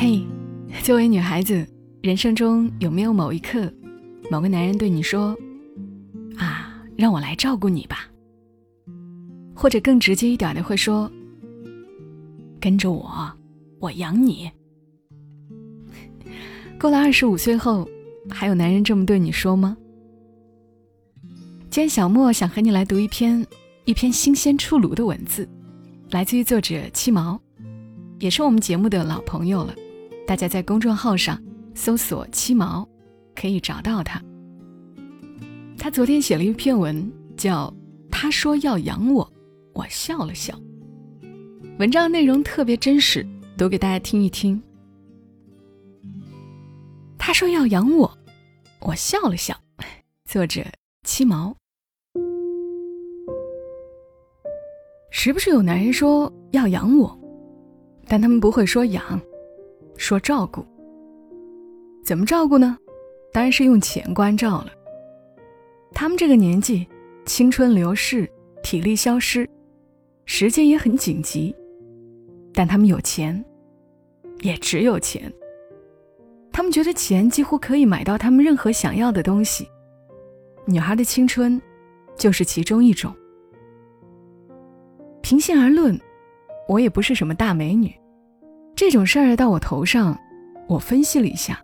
嘿，作为女孩子，人生中有没有某一刻，某个男人对你说：“啊，让我来照顾你吧。”或者更直接一点的会说：“跟着我，我养你。”过了二十五岁后，还有男人这么对你说吗？今天小莫想和你来读一篇一篇新鲜出炉的文字，来自于作者七毛，也是我们节目的老朋友了。大家在公众号上搜索“七毛”，可以找到他。他昨天写了一篇文，叫《他说要养我》，我笑了笑。文章内容特别真实，读给大家听一听。他说要养我，我笑了笑。作者七毛。时不时有男人说要养我，但他们不会说养，说照顾。怎么照顾呢？当然是用钱关照了。他们这个年纪，青春流逝，体力消失，时间也很紧急，但他们有钱，也只有钱。他们觉得钱几乎可以买到他们任何想要的东西，女孩的青春就是其中一种。平心而论，我也不是什么大美女，这种事儿到我头上，我分析了一下，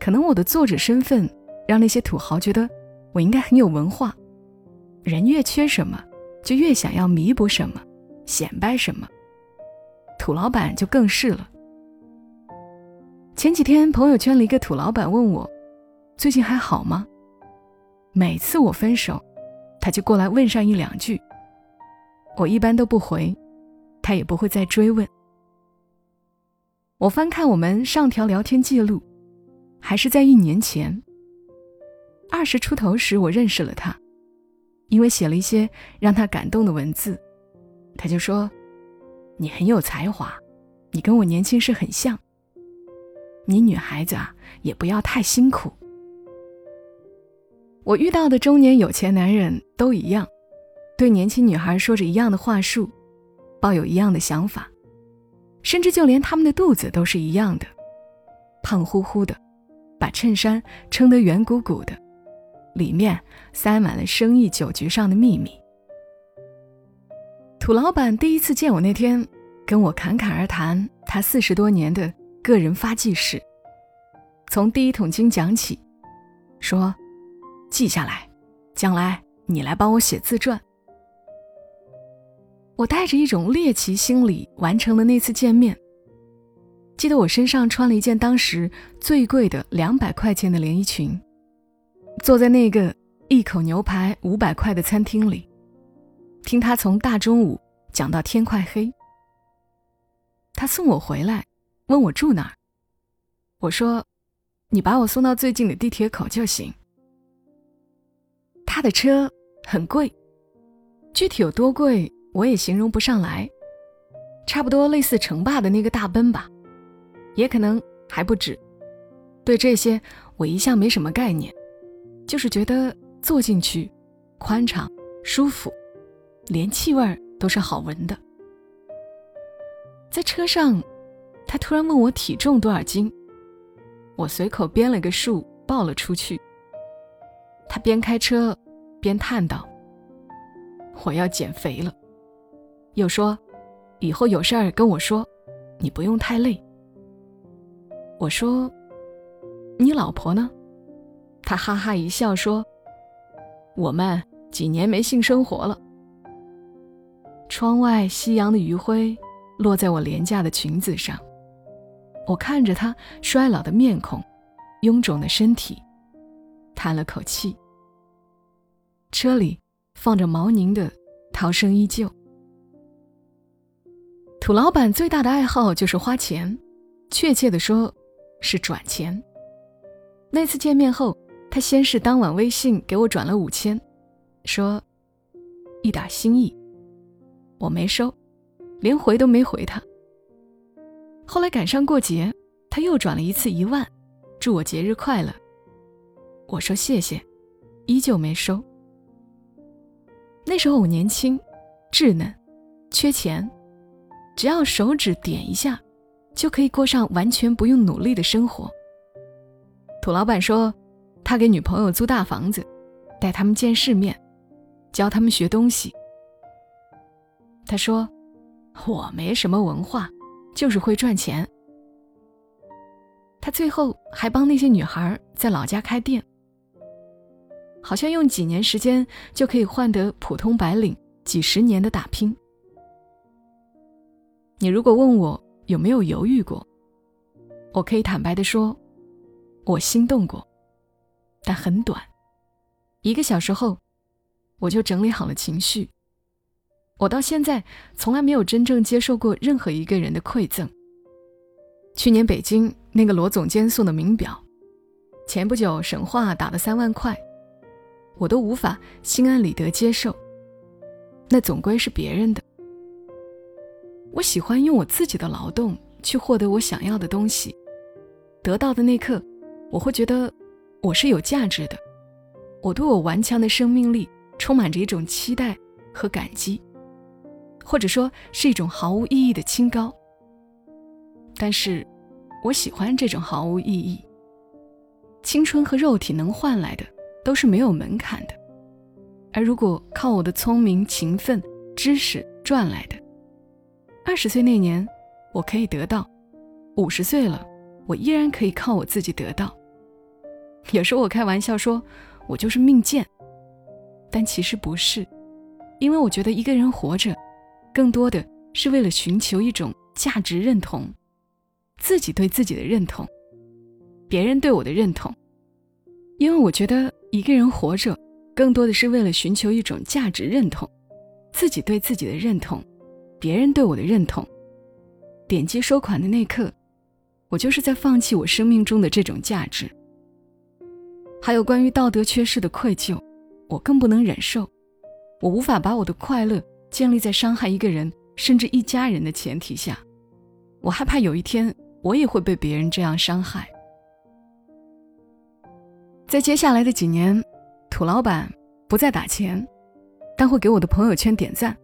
可能我的作者身份让那些土豪觉得我应该很有文化。人越缺什么，就越想要弥补什么，显摆什么。土老板就更是了。前几天，朋友圈里一个土老板问我：“最近还好吗？”每次我分手，他就过来问上一两句。我一般都不回，他也不会再追问。我翻看我们上条聊天记录，还是在一年前。二十出头时，我认识了他，因为写了一些让他感动的文字，他就说：“你很有才华，你跟我年轻时很像。”你女孩子啊，也不要太辛苦。我遇到的中年有钱男人都一样，对年轻女孩说着一样的话术，抱有一样的想法，甚至就连他们的肚子都是一样的，胖乎乎的，把衬衫撑得圆鼓鼓的，里面塞满了生意酒局上的秘密。土老板第一次见我那天，跟我侃侃而谈他四十多年的。个人发迹史，从第一桶金讲起，说记下来，将来你来帮我写自传。我带着一种猎奇心理完成了那次见面。记得我身上穿了一件当时最贵的两百块钱的连衣裙，坐在那个一口牛排五百块的餐厅里，听他从大中午讲到天快黑。他送我回来。问我住哪儿，我说：“你把我送到最近的地铁口就行。”他的车很贵，具体有多贵我也形容不上来，差不多类似城霸的那个大奔吧，也可能还不止。对这些我一向没什么概念，就是觉得坐进去宽敞舒服，连气味都是好闻的。在车上。他突然问我体重多少斤，我随口编了个数报了出去。他边开车边叹道：“我要减肥了。”又说：“以后有事儿跟我说，你不用太累。”我说：“你老婆呢？”他哈哈一笑说：“我们几年没性生活了。”窗外夕阳的余晖落在我廉价的裙子上。我看着他衰老的面孔，臃肿的身体，叹了口气。车里放着毛宁的《涛声依旧》。土老板最大的爱好就是花钱，确切的说，是转钱。那次见面后，他先是当晚微信给我转了五千，说一点心意，我没收，连回都没回他。后来赶上过节，他又转了一次一万，祝我节日快乐。我说谢谢，依旧没收。那时候我年轻、稚嫩、缺钱，只要手指点一下，就可以过上完全不用努力的生活。土老板说，他给女朋友租大房子，带他们见世面，教他们学东西。他说，我没什么文化，就是会赚钱。他最后还帮那些女孩在老家开店，好像用几年时间就可以换得普通白领几十年的打拼。你如果问我有没有犹豫过，我可以坦白的说。我心动过，但很短，一个小时后，我就整理好了情绪。我到现在从来没有真正接受过任何一个人的馈赠。去年北京那个罗总监送的名表，前不久沈化打了三万块，我都无法心安理得接受。那总归是别人的。我喜欢用我自己的劳动去获得我想要的东西，得到的那刻。我会觉得我是有价值的，我对我顽强的生命力充满着一种期待和感激，或者说是一种毫无意义的清高。但是，我喜欢这种毫无意义。青春和肉体能换来的都是没有门槛的，而如果靠我的聪明、勤奋、知识赚来的，二十岁那年我可以得到，五十岁了我依然可以靠我自己得到。有时候我开玩笑说，我就是命贱，但其实不是，因为我觉得一个人活着，更多的是为了寻求一种价值认同，自己对自己的认同，别人对我的认同。因为我觉得一个人活着，更多的是为了寻求一种价值认同，自己对自己的认同，别人对我的认同。点击收款的那刻，我就是在放弃我生命中的这种价值。还有关于道德缺失的愧疚，我更不能忍受。我无法把我的快乐建立在伤害一个人甚至一家人的前提下。我害怕有一天我也会被别人这样伤害。在接下来的几年，土老板不再打钱，但会给我的朋友圈点赞。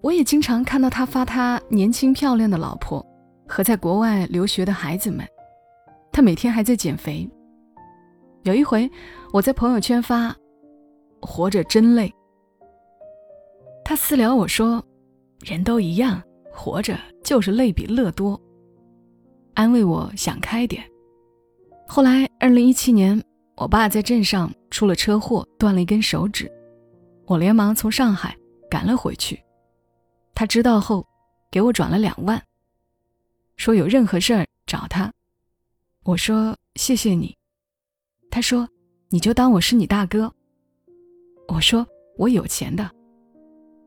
我也经常看到他发他年轻漂亮的老婆和在国外留学的孩子们。他每天还在减肥。有一回，我在朋友圈发“活着真累”，他私聊我说：“人都一样，活着就是累比乐多。”安慰我想开点。后来，二零一七年，我爸在镇上出了车祸，断了一根手指，我连忙从上海赶了回去。他知道后，给我转了两万，说有任何事儿找他。我说：“谢谢你。”他说：“你就当我是你大哥。”我说：“我有钱的。”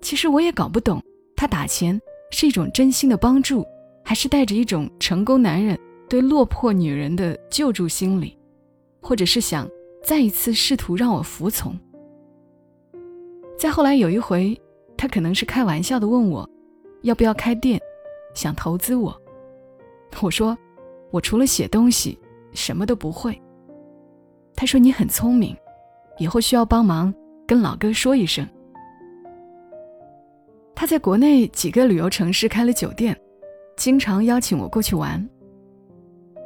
其实我也搞不懂，他打钱是一种真心的帮助，还是带着一种成功男人对落魄女人的救助心理，或者是想再一次试图让我服从。再后来有一回，他可能是开玩笑的问我，要不要开店，想投资我。我说：“我除了写东西，什么都不会。”他说：“你很聪明，以后需要帮忙，跟老哥说一声。”他在国内几个旅游城市开了酒店，经常邀请我过去玩。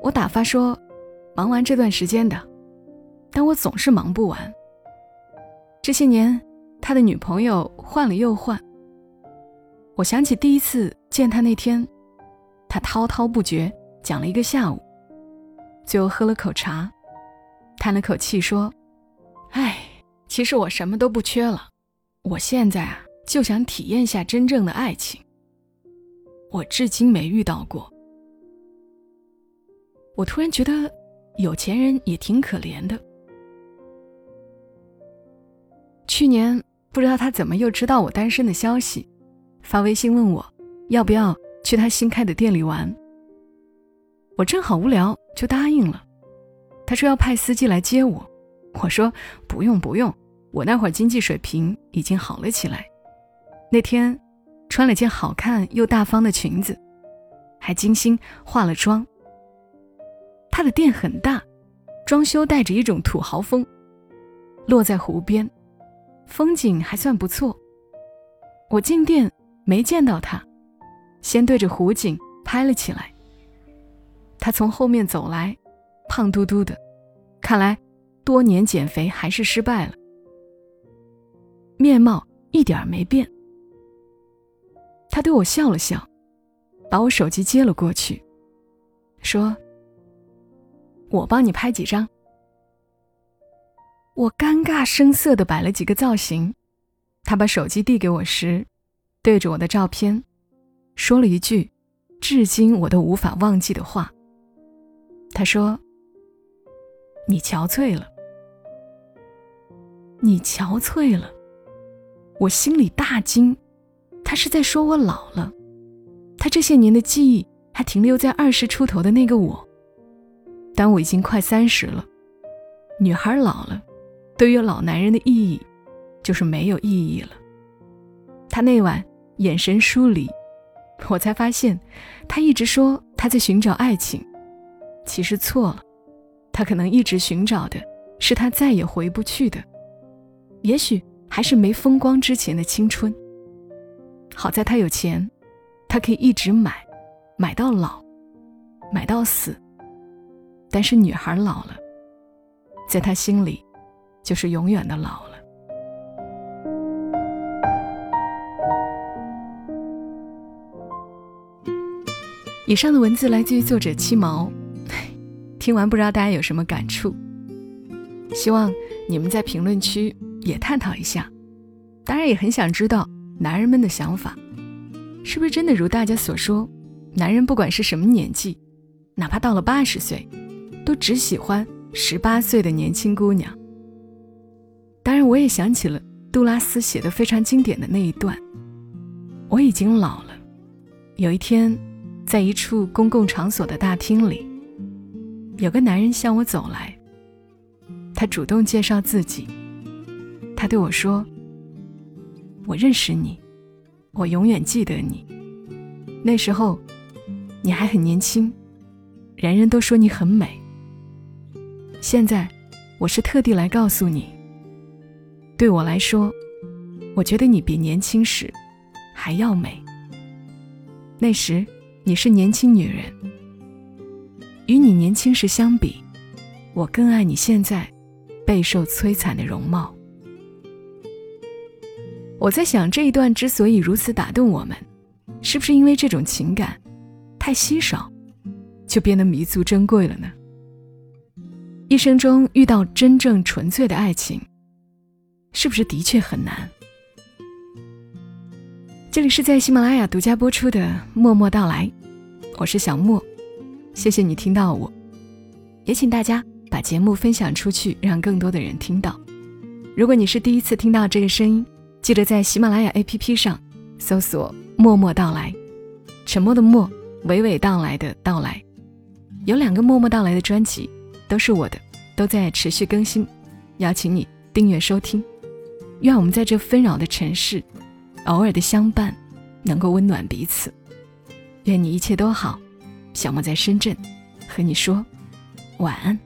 我打发说：“忙完这段时间的。”但我总是忙不完。这些年，他的女朋友换了又换。我想起第一次见他那天，他滔滔不绝讲了一个下午，最后喝了口茶。叹了口气说：“哎，其实我什么都不缺了，我现在啊就想体验下真正的爱情。我至今没遇到过。”我突然觉得有钱人也挺可怜的。去年不知道他怎么又知道我单身的消息，发微信问我要不要去他新开的店里玩。我正好无聊，就答应了。他说要派司机来接我，我说不用不用，我那会儿经济水平已经好了起来。那天穿了件好看又大方的裙子，还精心化了妆。他的店很大，装修带着一种土豪风，落在湖边，风景还算不错。我进店没见到他，先对着湖景拍了起来。他从后面走来，胖嘟嘟的，看来多年减肥还是失败了，面貌一点没变。他对我笑了笑，把我手机接了过去，说：“我帮你拍几张。”我尴尬生涩的摆了几个造型，他把手机递给我时，对着我的照片，说了一句，至今我都无法忘记的话。他说：“你憔悴了，你憔悴了。”我心里大惊，他是在说我老了。他这些年的记忆还停留在二十出头的那个我，当我已经快三十了。女孩老了。对于老男人的意义，就是没有意义了。他那晚眼神疏离，我才发现，他一直说他在寻找爱情，其实错了。他可能一直寻找的是他再也回不去的，也许还是没风光之前的青春。好在他有钱，他可以一直买，买到老，买到死。但是女孩老了，在他心里。就是永远的老了。以上的文字来自于作者七毛，听完不知道大家有什么感触？希望你们在评论区也探讨一下。当然也很想知道男人们的想法，是不是真的如大家所说，男人不管是什么年纪，哪怕到了八十岁，都只喜欢十八岁的年轻姑娘。当然，我也想起了杜拉斯写的非常经典的那一段：“我已经老了。”有一天，在一处公共场所的大厅里，有个男人向我走来。他主动介绍自己。他对我说：“我认识你，我永远记得你。那时候，你还很年轻，人人都说你很美。现在，我是特地来告诉你。”对我来说，我觉得你比年轻时还要美。那时你是年轻女人，与你年轻时相比，我更爱你现在备受摧残的容貌。我在想，这一段之所以如此打动我们，是不是因为这种情感太稀少，就变得弥足珍贵了呢？一生中遇到真正纯粹的爱情。是不是的确很难？这里是在喜马拉雅独家播出的《默默到来》，我是小莫，谢谢你听到我，也请大家把节目分享出去，让更多的人听到。如果你是第一次听到这个声音，记得在喜马拉雅 APP 上搜索“默默到来”，沉默的默，娓娓道来的到来。有两个“默默到来”的专辑，都是我的，都在持续更新，邀请你订阅收听。愿我们在这纷扰的城市，偶尔的相伴，能够温暖彼此。愿你一切都好，小莫在深圳，和你说晚安。